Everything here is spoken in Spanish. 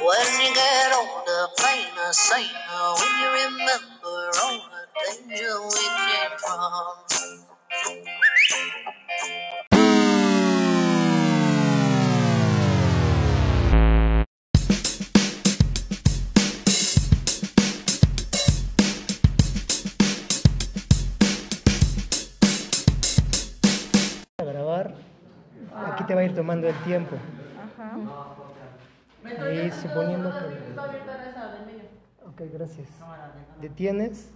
When you get older, plainer, saner, when you remember all the danger we came from. a grabar, aquí te va a ir tomando el tiempo. Ahí suponiendo que... Ok, gracias. Detienes